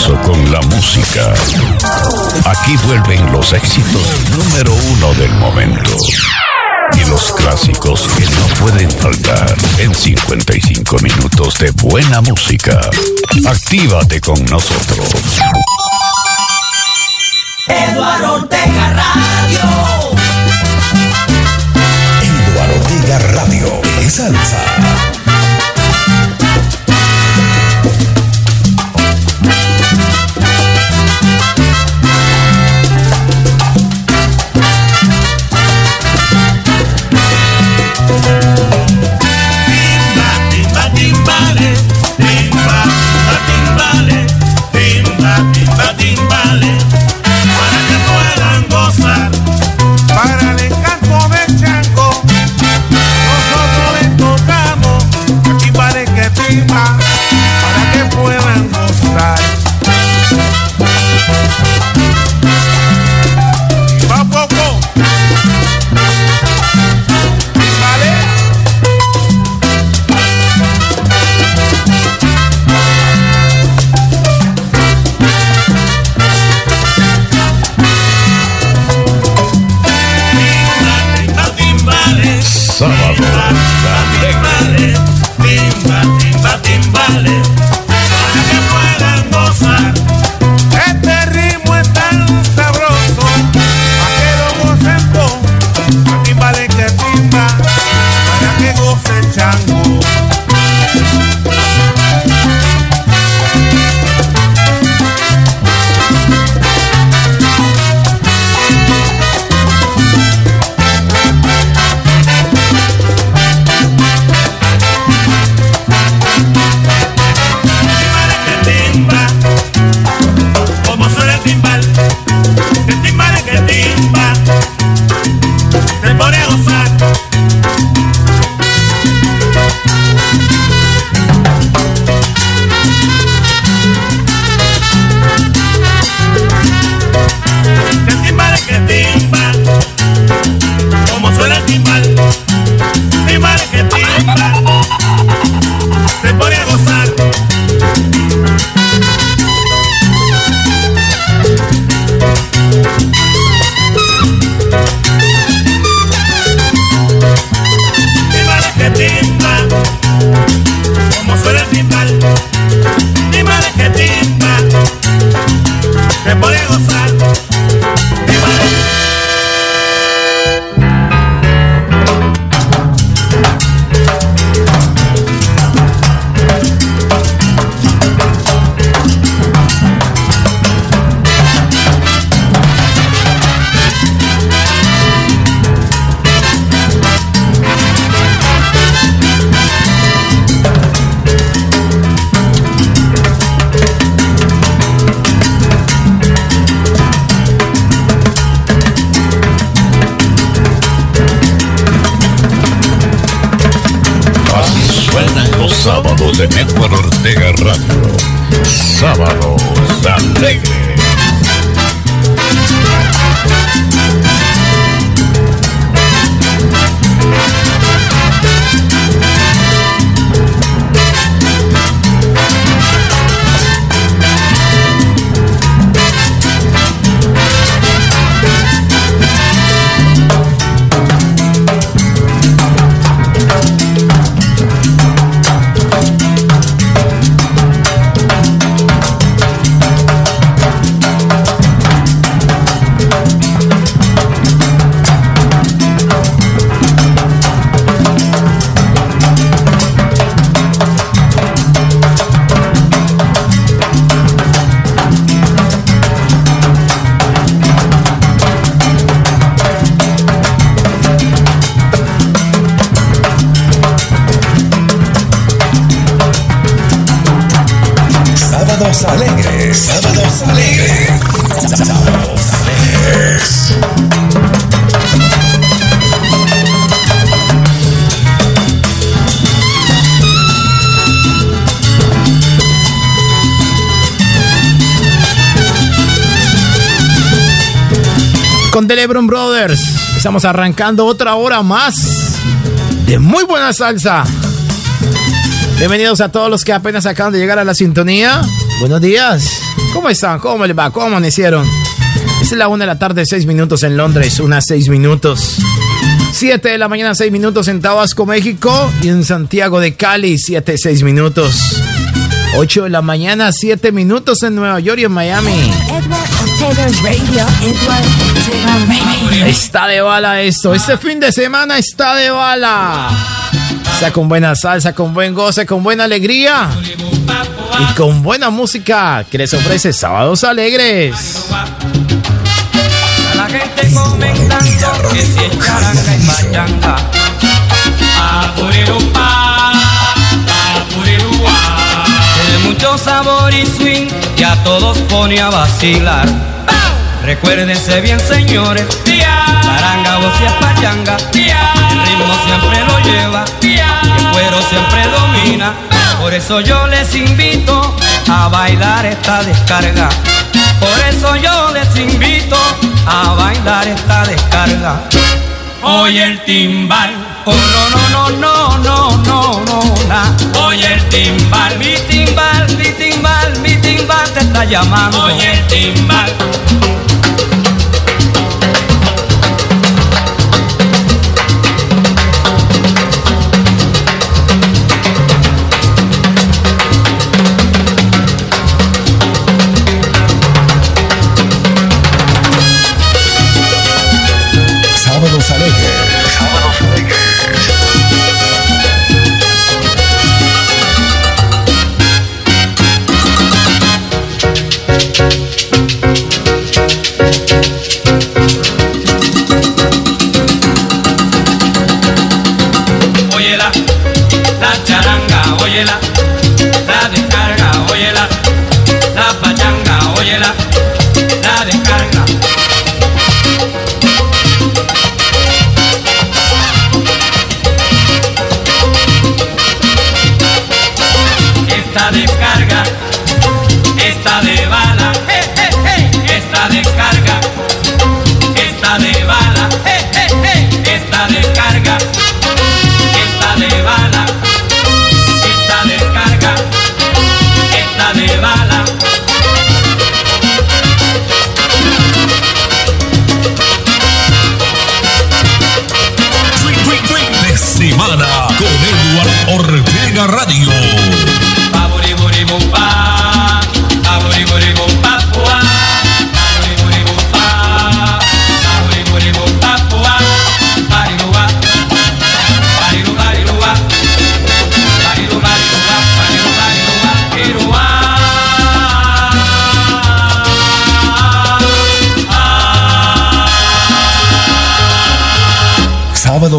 regreso con la música. Aquí vuelven los éxitos número uno del momento. Y los clásicos que no pueden faltar en 55 minutos de buena música. Actívate con nosotros. Eduardo Ortega Radio. Eduardo Ortega Radio. Es salsa. Con Lebron Brothers. Estamos arrancando otra hora más de muy buena salsa. Bienvenidos a todos los que apenas acaban de llegar a la sintonía. Buenos días. ¿Cómo están? ¿Cómo les va? ¿Cómo amanecieron? Es la una de la tarde, seis minutos en Londres, unas seis minutos. 7 de la mañana, 6 minutos en Tabasco, México. Y en Santiago de Cali, 7, 6 minutos. 8 de la mañana, 7 minutos en Nueva York y en Miami. Está de bala esto. Este fin de semana está de bala. Está con buena salsa, con buen goce, con buena alegría. Y con buena música que les ofrece Sábados Alegres. La gente comentando que si es charanga y pachanga. Tiene mucho sabor y swing a todos pone a vacilar. Recuérdense bien, señores. Charanga o si es pachanga. El ritmo siempre lo lleva. El cuero siempre domina. Por eso yo les invito a bailar esta descarga. Por eso yo les invito a bailar esta descarga. Oye el timbal, oh no no no no no no no. Oye el timbal, mi timbal, mi timbal, mi timbal te está llamando. Oye el timbal.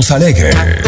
Sábados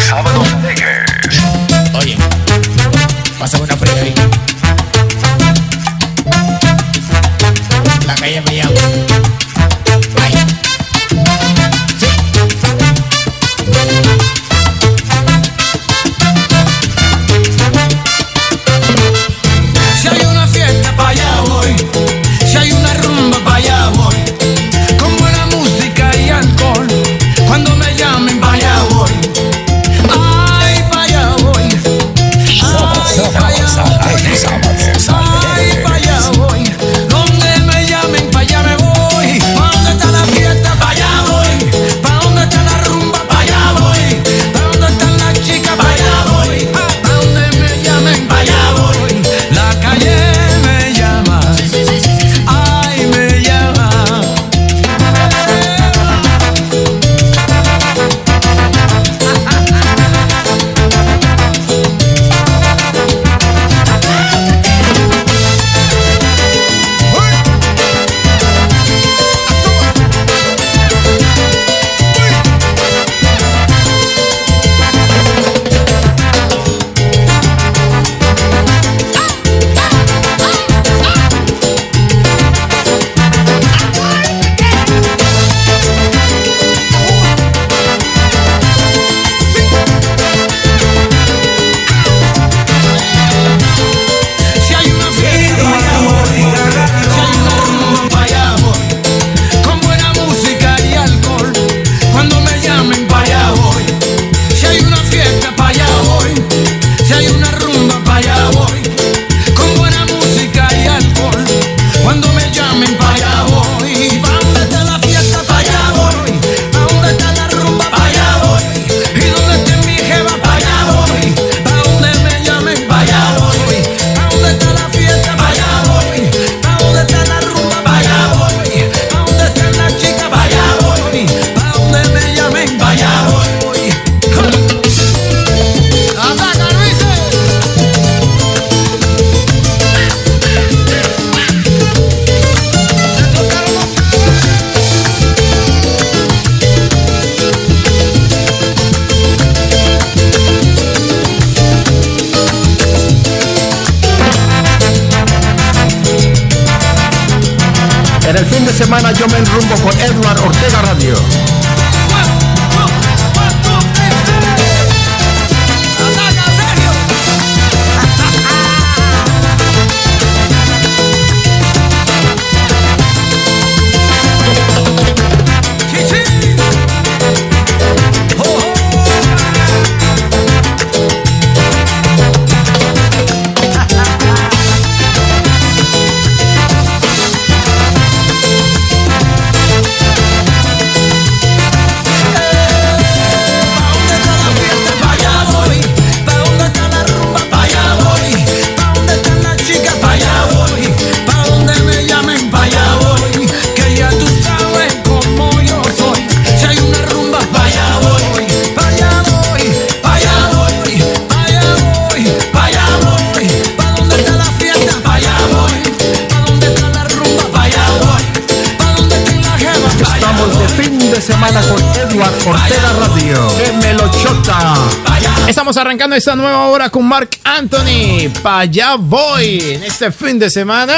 esta nueva hora con Mark Anthony. Pa' allá voy en este fin de semana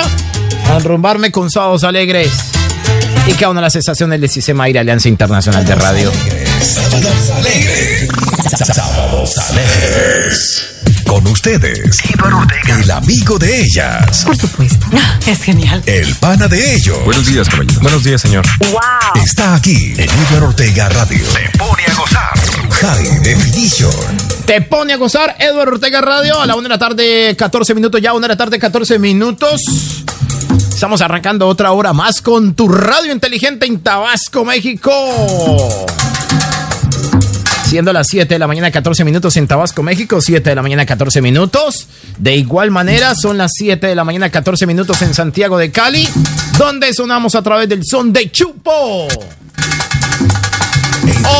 a enrumbarme con sábados alegres. Y cada una de las estaciones de Sistema Aire Alianza Internacional de Radio. Sábados alegres. Ustedes, el amigo de ellas. Por supuesto. Es genial. El pana de ellos. Buenos días, caballero. Buenos días, señor. Wow. Está aquí en Edward Ortega Radio. Se pone a gozar. High Definition. Te pone a gozar Edward Ortega Radio a la 1 de la tarde, 14 minutos ya, 1 de la tarde, 14 minutos. Estamos arrancando otra hora más con tu radio inteligente en Tabasco, México. Siendo las 7 de la mañana, 14 minutos en Tabasco, México, 7 de la mañana, 14 minutos. De igual manera, son las 7 de la mañana, 14 minutos en Santiago de Cali, donde sonamos a través del son de Chupo.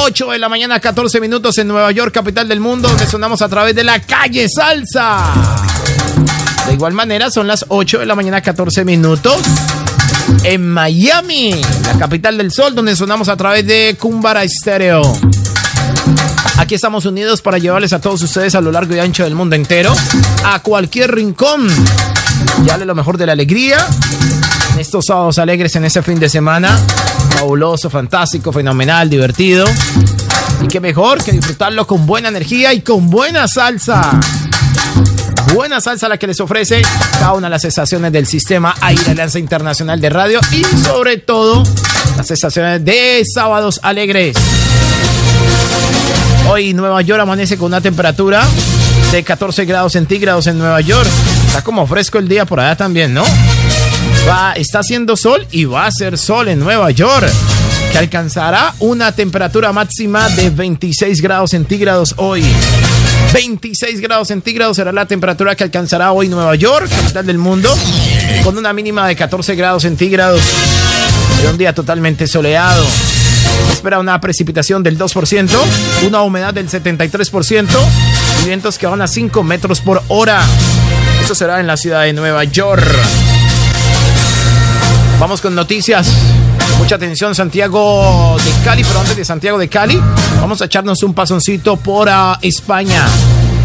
8 de la mañana, 14 minutos en Nueva York, capital del mundo, donde sonamos a través de la calle Salsa. De igual manera, son las 8 de la mañana, 14 minutos. En Miami, la capital del sol, donde sonamos a través de Cumbara Estéreo. Aquí estamos unidos para llevarles a todos ustedes a lo largo y ancho del mundo entero, a cualquier rincón. Dale lo mejor de la alegría. En estos sábados alegres en ese fin de semana. Fabuloso, fantástico, fenomenal, divertido. Y qué mejor que disfrutarlo con buena energía y con buena salsa. Buena salsa la que les ofrece cada una de las estaciones del sistema Aire Alianza Internacional de Radio y sobre todo las estaciones de sábados alegres. Hoy Nueva York amanece con una temperatura de 14 grados centígrados en Nueva York. Está como fresco el día por allá también, ¿no? Va, está haciendo sol y va a ser sol en Nueva York, que alcanzará una temperatura máxima de 26 grados centígrados hoy. 26 grados centígrados será la temperatura que alcanzará hoy Nueva York, capital del mundo, con una mínima de 14 grados centígrados. De un día totalmente soleado. Espera una precipitación del 2%, una humedad del 73% y vientos que van a 5 metros por hora. Esto será en la ciudad de Nueva York. Vamos con noticias. Mucha atención, Santiago de Cali, pero antes de Santiago de Cali, vamos a echarnos un pasoncito por uh, España.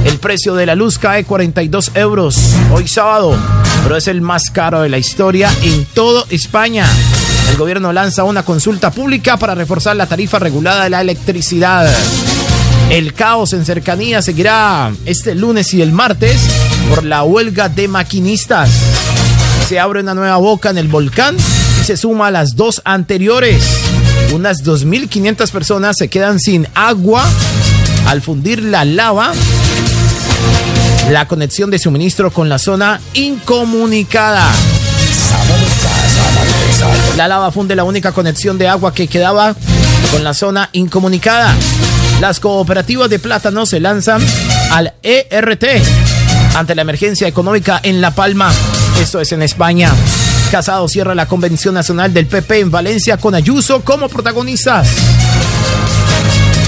El precio de la luz cae 42 euros hoy sábado, pero es el más caro de la historia en todo España. El gobierno lanza una consulta pública para reforzar la tarifa regulada de la electricidad. El caos en cercanía seguirá este lunes y el martes por la huelga de maquinistas. Se abre una nueva boca en el volcán y se suma a las dos anteriores. Unas 2.500 personas se quedan sin agua al fundir la lava. La conexión de suministro con la zona incomunicada. La lava funde la única conexión de agua que quedaba con la zona incomunicada. Las cooperativas de plátano se lanzan al ERT ante la emergencia económica en La Palma. Esto es en España. Casado cierra la Convención Nacional del PP en Valencia con Ayuso como protagonistas.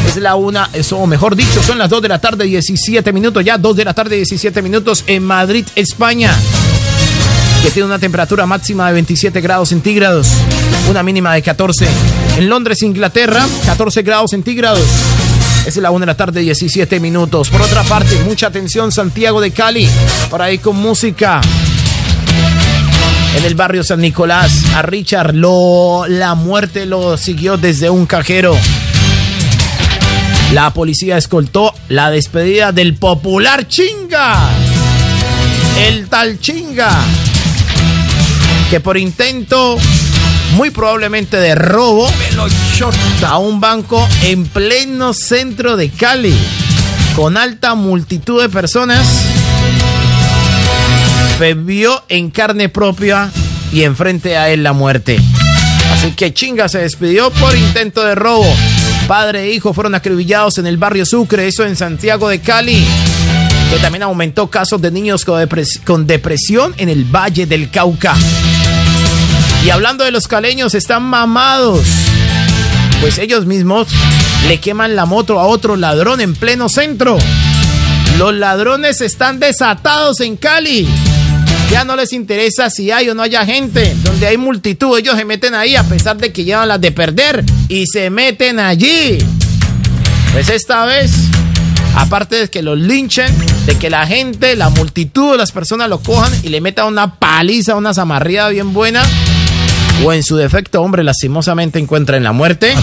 Es la una, eso, mejor dicho, son las 2 de la tarde, 17 minutos, ya 2 de la tarde, 17 minutos en Madrid, España que tiene una temperatura máxima de 27 grados centígrados, una mínima de 14. En Londres, Inglaterra, 14 grados centígrados. Es la 1 de la tarde, 17 minutos. Por otra parte, mucha atención, Santiago de Cali, por ahí con música. En el barrio San Nicolás, a Richard lo, la muerte lo siguió desde un cajero. La policía escoltó la despedida del popular chinga. El tal chinga. Que por intento, muy probablemente de robo, a un banco en pleno centro de Cali, con alta multitud de personas, vio en carne propia y enfrente a él la muerte. Así que chinga se despidió por intento de robo. Padre e hijo fueron acribillados en el barrio Sucre, eso en Santiago de Cali, que también aumentó casos de niños con, depresión en el Valle del Cauca. Y hablando de los caleños, están mamados. Pues ellos mismos le queman la moto a otro ladrón en pleno centro. Los ladrones están desatados en Cali. Ya no les interesa si hay o no haya gente. Donde hay multitud, ellos se meten ahí a pesar de que llevan las de perder. Y se meten allí. Pues esta vez, aparte de que los linchen, de que la gente, la multitud las personas lo cojan y le metan una paliza, una zamarriada bien buena o en su defecto, hombre, lastimosamente encuentra en la muerte,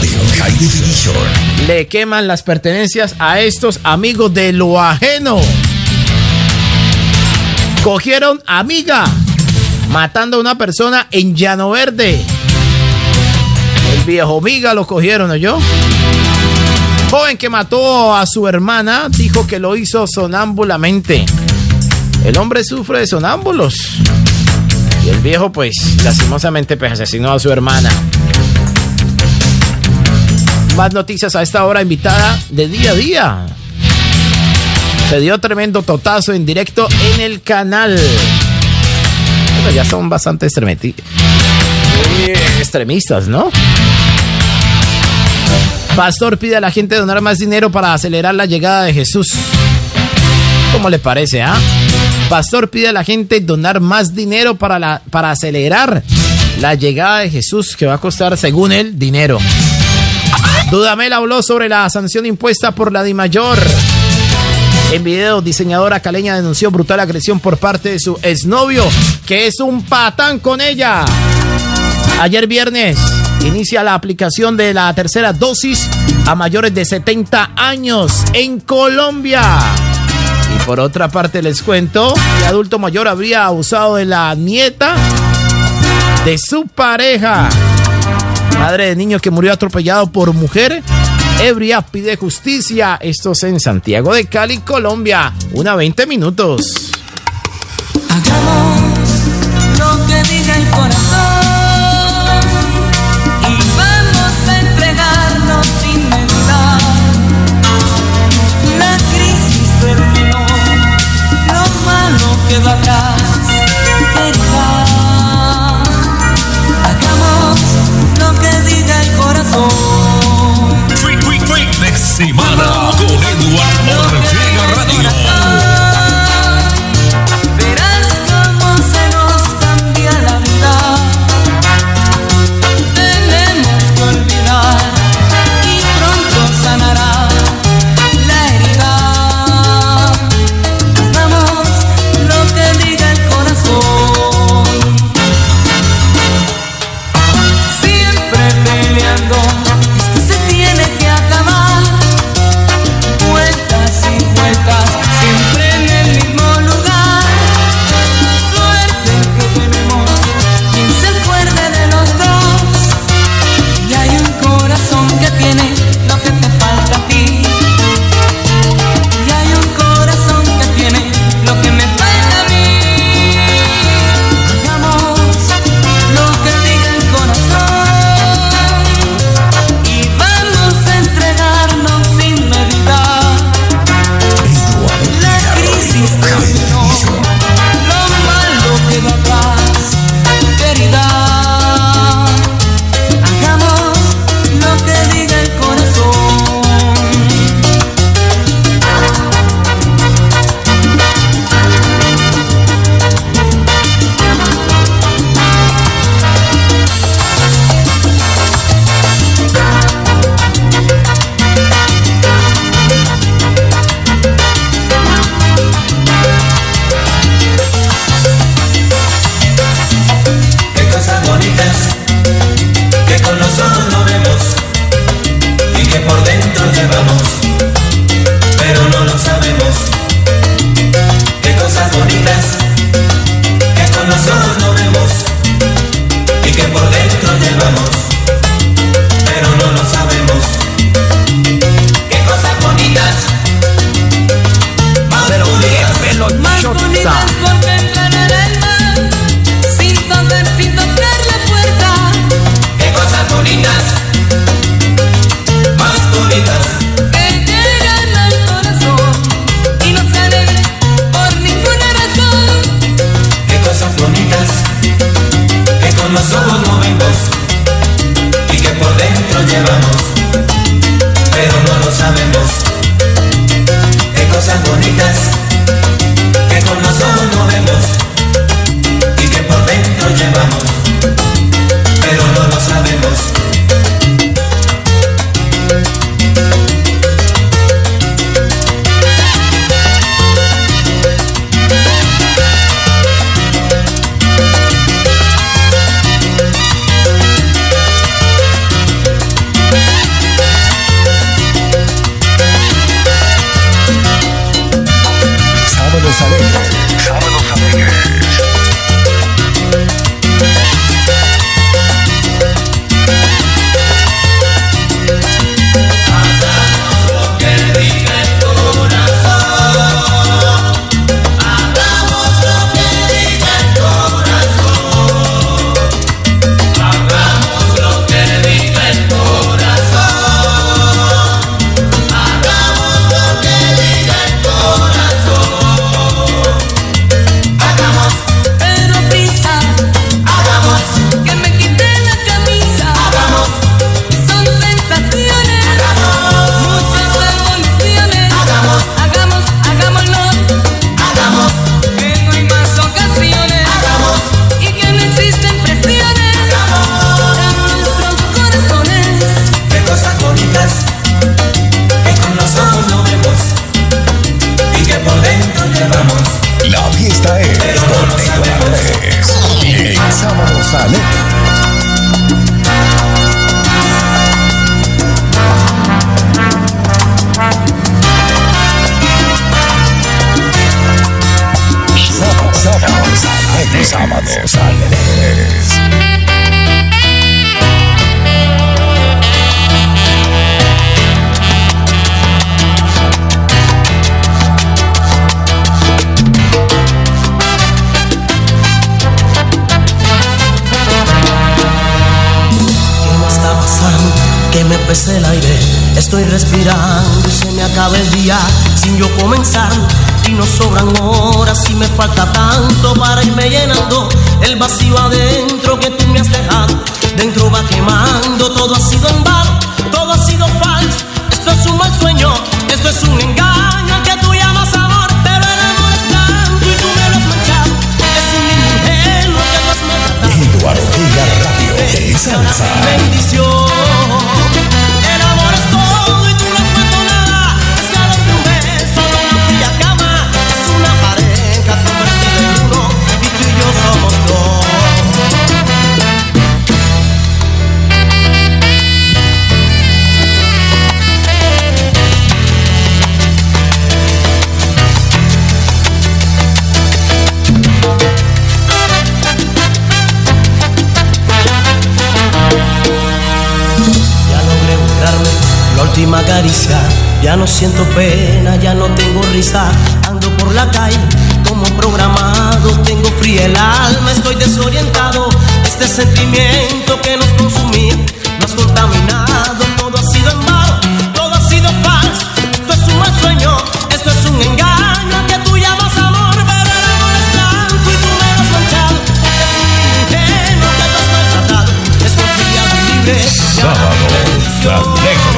le queman las pertenencias a estos amigos de lo ajeno. Cogieron amiga, matando a una persona en Llano Verde. El viejo miga lo cogieron, ¿no yo? Joven que mató a su hermana dijo que lo hizo sonámbulamente. El hombre sufre de sonámbulos. El viejo, pues, lastimosamente, pues, asesinó a su hermana. Más noticias a esta hora invitada de día a día. Se dio tremendo totazo en directo en el canal. Pero ya son bastante extremistas, ¿no? Pastor pide a la gente donar más dinero para acelerar la llegada de Jesús. ¿Cómo le parece, ah? Pastor pide a la gente donar más dinero para, la, para acelerar la llegada de Jesús, que va a costar, según él, dinero. Dudamel habló sobre la sanción impuesta por la DIMAYOR. En video, diseñadora caleña denunció brutal agresión por parte de su exnovio, que es un patán con ella. Ayer viernes inicia la aplicación de la tercera dosis a mayores de 70 años en Colombia. Y por otra parte les cuento que adulto mayor habría abusado de la nieta de su pareja. Madre de niño que murió atropellado por mujer. Ebria pide justicia. Esto es en Santiago de Cali, Colombia. Una 20 minutos. Hagamos lo que diga el corazón. Quedó atrás, querida. Hagamos lo que diga el corazón. Tweet, tweet, tweet de semana con Eduardo respirando y se me acaba el día sin yo comenzar. Y no sobran horas y me falta tanto para irme llenando el vacío adentro que tú me has dejado. Dentro va quemando, todo ha sido en vano, todo ha sido falso. Esto es un mal sueño, esto es un engaño al que tú llamas amor. Pero el amor es blanco y tú me lo has manchado. Es un niño ingenuo que tú has maltratado. Edward Ortega Radio bendición. Ya no siento pena, ya no tengo risa. Ando por la calle como programado. Tengo fría el alma, estoy desorientado. Este sentimiento que nos consumía, nos contaminado. Todo ha sido en vano, todo ha sido falso. Esto es un mal sueño, esto es un engaño que tú llamas amor. Pero el amor es blanco y tú me lo has manchado. Es un ingenuo que tú has maltratado. Es confiado y libre. Sábados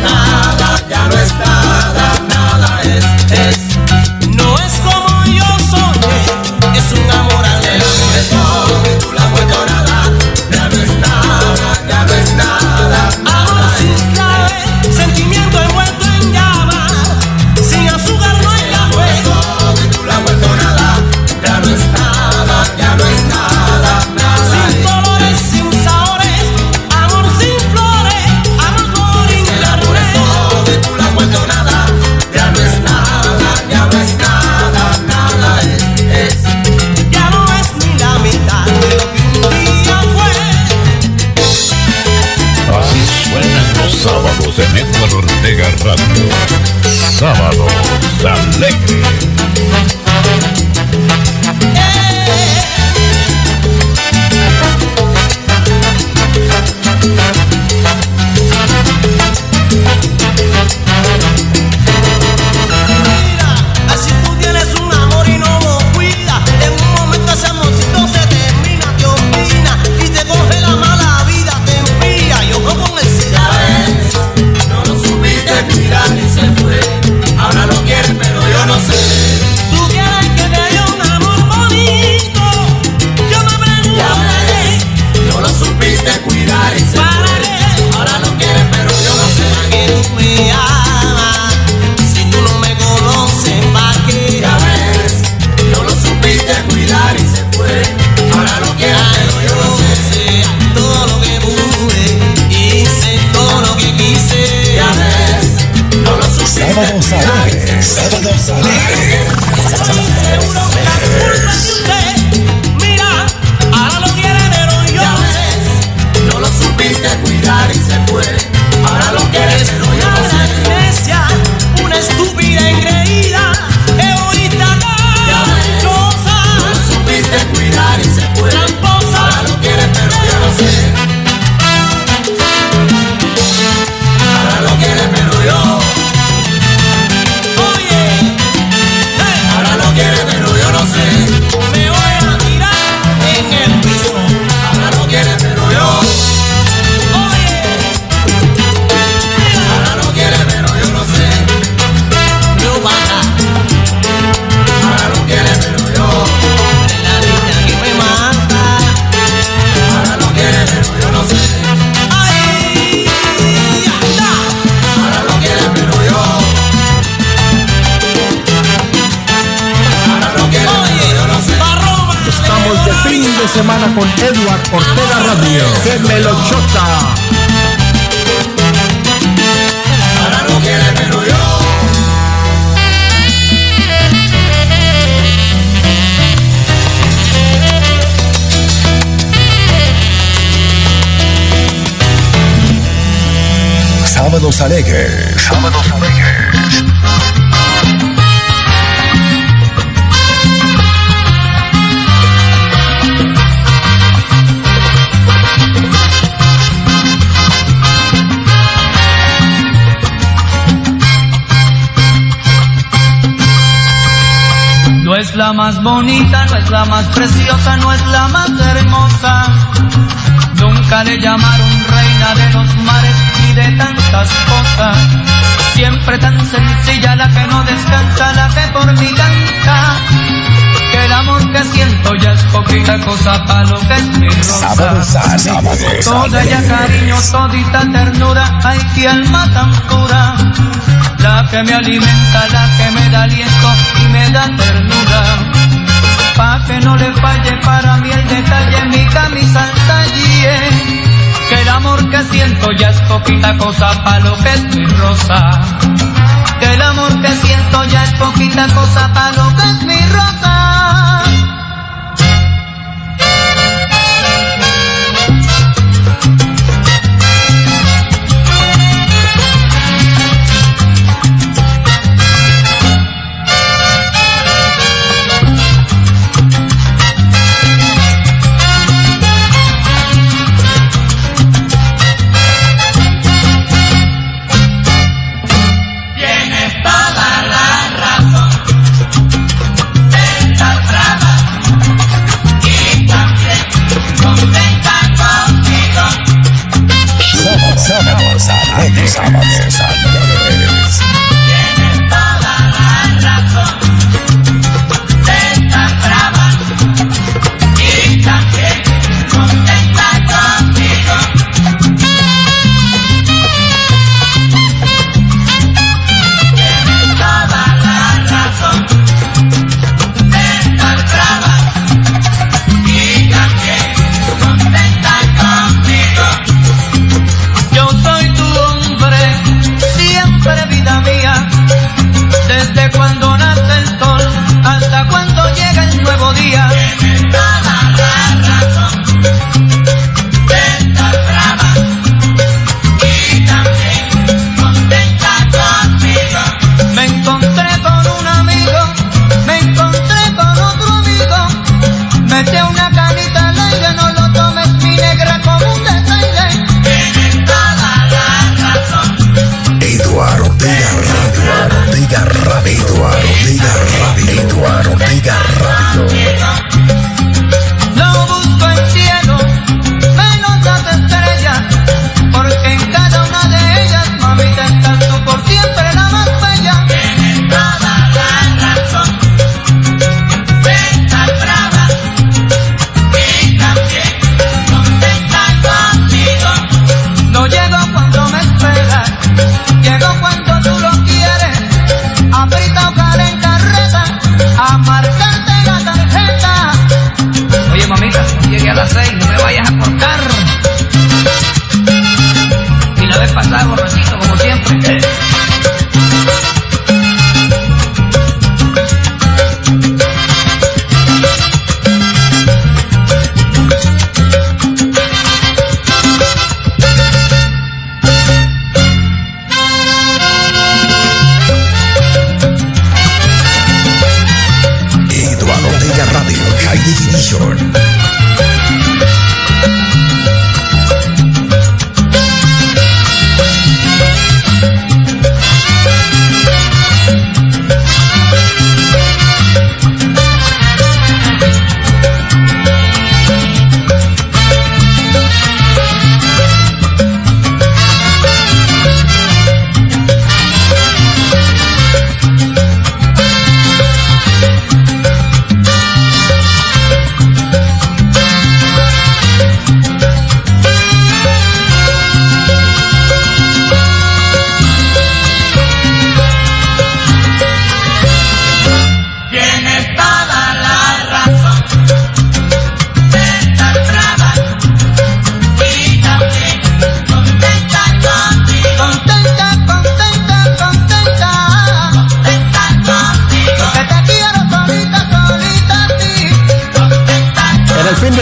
nada, ya no es nada, nada es, es. sábados alegres. Sábados alegres. Sábados alegres. No es la más bonita, no es la más preciosa, no es la más hermosa. Nunca le llamaron reina de los mares de tantas cosas. Siempre tan sencilla la que no descansa, la que por mí canta. Que el amor que siento ya es poquita cosa para lo que es mi rosa. Sábados. Toda ella cariño, todita ternura, ay que alma tan pura. La que me alimenta, la que me da aliento y me da ternura. Pa' que no le falle para mí el detalle, mi camisa al talle. Que el amor que siento ya es poquita cosa pa' lo que es mi rosa. Que el amor que siento ya es poquita cosa pa' lo que es mi rosa.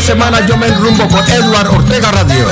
Semana yo me enrumbo con Edward Ortega Radio.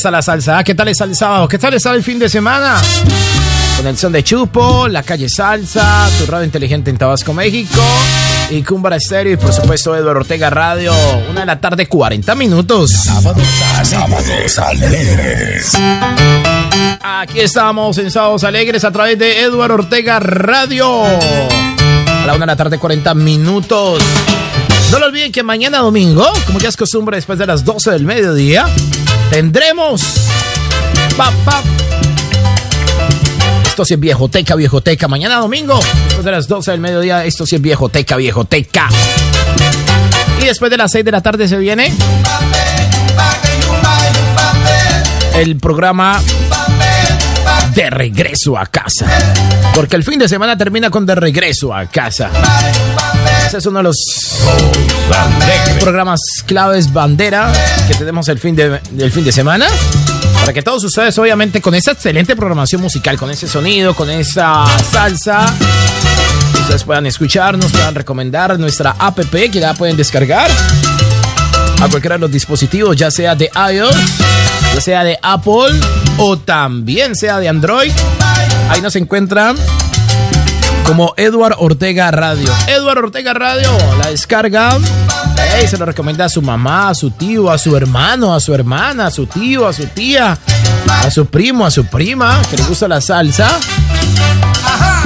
Está la salsa? ¿Qué tal está el sábado? ¿Qué tal está el fin de semana? Con el son de Chupo, la calle Salsa, tu radio inteligente en Tabasco, México, y Cumbara Estéreo, y por supuesto Eduardo Ortega Radio. Una de la tarde, 40 minutos. Sábados, sábados alegres. Aquí estamos en Sábados Alegres a través de Eduardo Ortega Radio. A la una de la tarde, 40 minutos. No lo olviden que mañana domingo, como ya es costumbre después de las 12 del mediodía, tendremos... Pa, pa, esto sí es viejoteca, viejoteca. Mañana domingo, después de las 12 del mediodía, esto sí es viejoteca, viejoteca. Y después de las 6 de la tarde se viene el programa de regreso a casa. Porque el fin de semana termina con de regreso a casa. Ese es uno de los programas claves bandera que tenemos el fin de, el fin de semana. Para que todos ustedes, obviamente, con esa excelente programación musical, con ese sonido, con esa salsa, ustedes puedan escucharnos, puedan recomendar nuestra app que ya pueden descargar a cualquiera de los dispositivos, ya sea de iOS, ya sea de Apple o también sea de Android. Ahí nos encuentran como Edward Ortega Radio. Edward Ortega Radio, la descarga. Hey, se lo recomienda a su mamá, a su tío, a su hermano, a su hermana, a su tío, a su tía, a su primo, a su prima, que le gusta la salsa.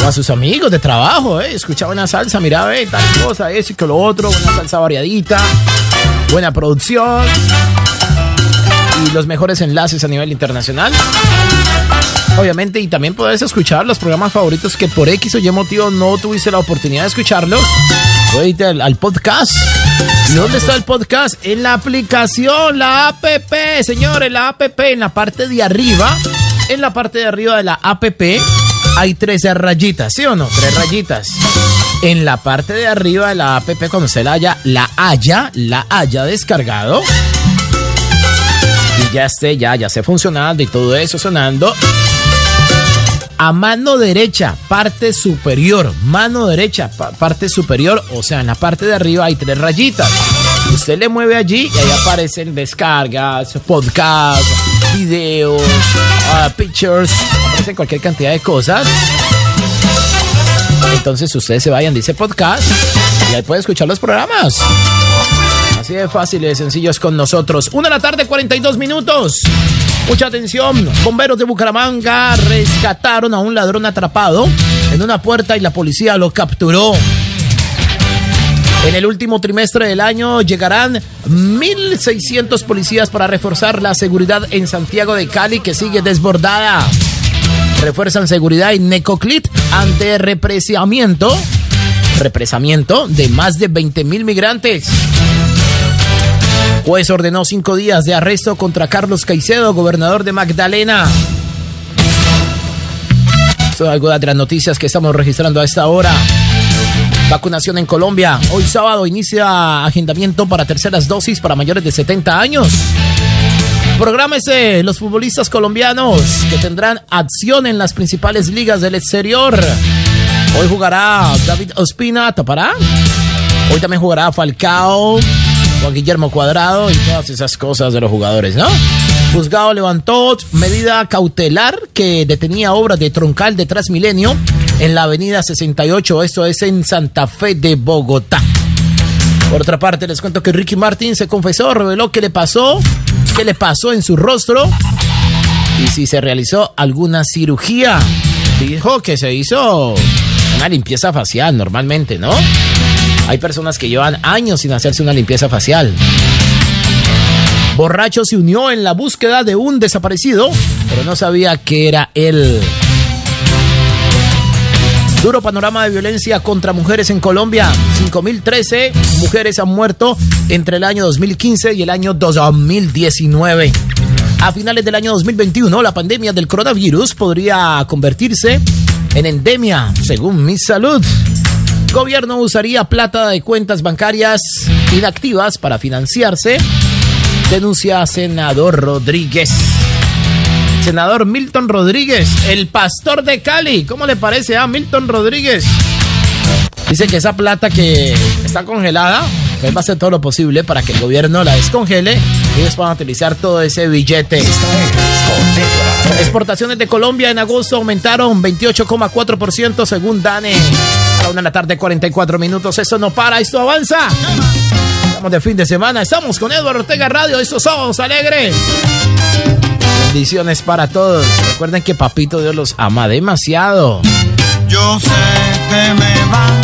O a sus amigos de trabajo, eh. Escuchaba una salsa, mira, ve, tal cosa, eso y que lo otro, una salsa variadita, buena producción y los mejores enlaces a nivel internacional. Obviamente, y también puedes escuchar los programas favoritos que por X o Y motivo no tuviste la oportunidad de escucharlos. Puedes irte al, al podcast. ¿Y dónde está el podcast? En la aplicación, la APP, señores, la APP, en la parte de arriba. En la parte de arriba de la APP hay tres rayitas, ¿sí o no? Tres rayitas. En la parte de arriba de la APP, cuando se la haya, la haya, la haya descargado. Y ya esté, ya, ya esté funcionando y todo eso sonando. A mano derecha, parte superior, mano derecha, pa- parte superior, o sea, en la parte de arriba hay tres rayitas. Usted le mueve allí y ahí aparecen descargas, podcasts, videos, ah, pictures, aparecen cualquier cantidad de cosas. Entonces ustedes se vayan, dice podcast, y ahí puede escuchar los programas. Así de fácil y de sencillo con nosotros. Una de la tarde, 42 minutos. Mucha atención. Bomberos de Bucaramanga rescataron a un ladrón atrapado en una puerta y la policía lo capturó. En el último trimestre del año llegarán 1.600 policías para reforzar la seguridad en Santiago de Cali, que sigue desbordada. Refuerzan seguridad en Necoclit ante represamiento, represamiento de más de 20.000 migrantes. Juez ordenó cinco días de arresto contra Carlos Caicedo, gobernador de Magdalena. Son algunas de las noticias que estamos registrando a esta hora. Vacunación en Colombia. Hoy sábado inicia agendamiento para terceras dosis para mayores de 70 años. Prográmese los futbolistas colombianos que tendrán acción en las principales ligas del exterior. Hoy jugará David Ospina, ¿tapará? Hoy también jugará Falcao, Juan Guillermo Cuadrado y todas esas cosas de los jugadores, ¿no? Juzgado levantó medida cautelar que detenía obras de troncal de Transmilenio en la avenida 68, esto es en Santa Fe de Bogotá. Por otra parte, les cuento que Ricky Martin se confesó, reveló qué le pasó, qué le pasó en su rostro y si se realizó alguna cirugía. Dijo que se hizo una limpieza facial normalmente, ¿no? Hay personas que llevan años sin hacerse una limpieza facial. Borracho se unió en la búsqueda de un desaparecido, pero no sabía que era él. Duro panorama de violencia contra mujeres en Colombia. 5.013 mujeres han muerto entre el año 2015 y el año 2019. A finales del año 2021, la pandemia del coronavirus podría convertirse en endemia, según Mi Salud. Gobierno usaría plata de cuentas bancarias inactivas para financiarse, denuncia senador Rodríguez. Senador Milton Rodríguez, el pastor de Cali. ¿Cómo le parece a Milton Rodríguez? Dice que esa plata que está congelada, él va a hacer todo lo posible para que el gobierno la descongele y ellos van a utilizar todo ese billete. Exportaciones de Colombia en agosto aumentaron 28,4% según DANE la una de la tarde, 44 minutos. Esto no para, esto avanza. Estamos de fin de semana. Estamos con Eduardo Ortega Radio. Estos sábados alegres. Bendiciones para todos. Recuerden que Papito Dios los ama demasiado. Yo sé que me va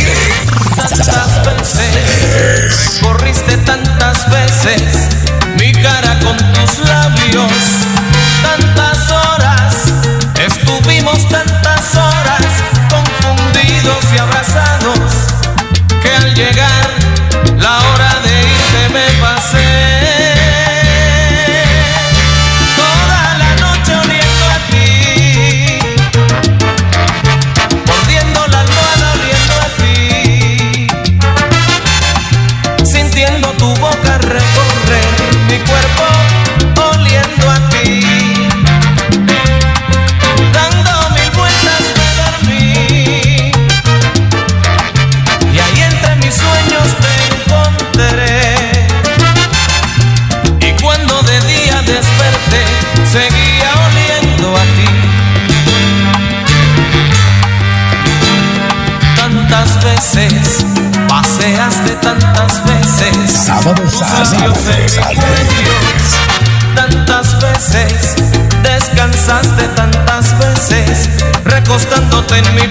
recostándote en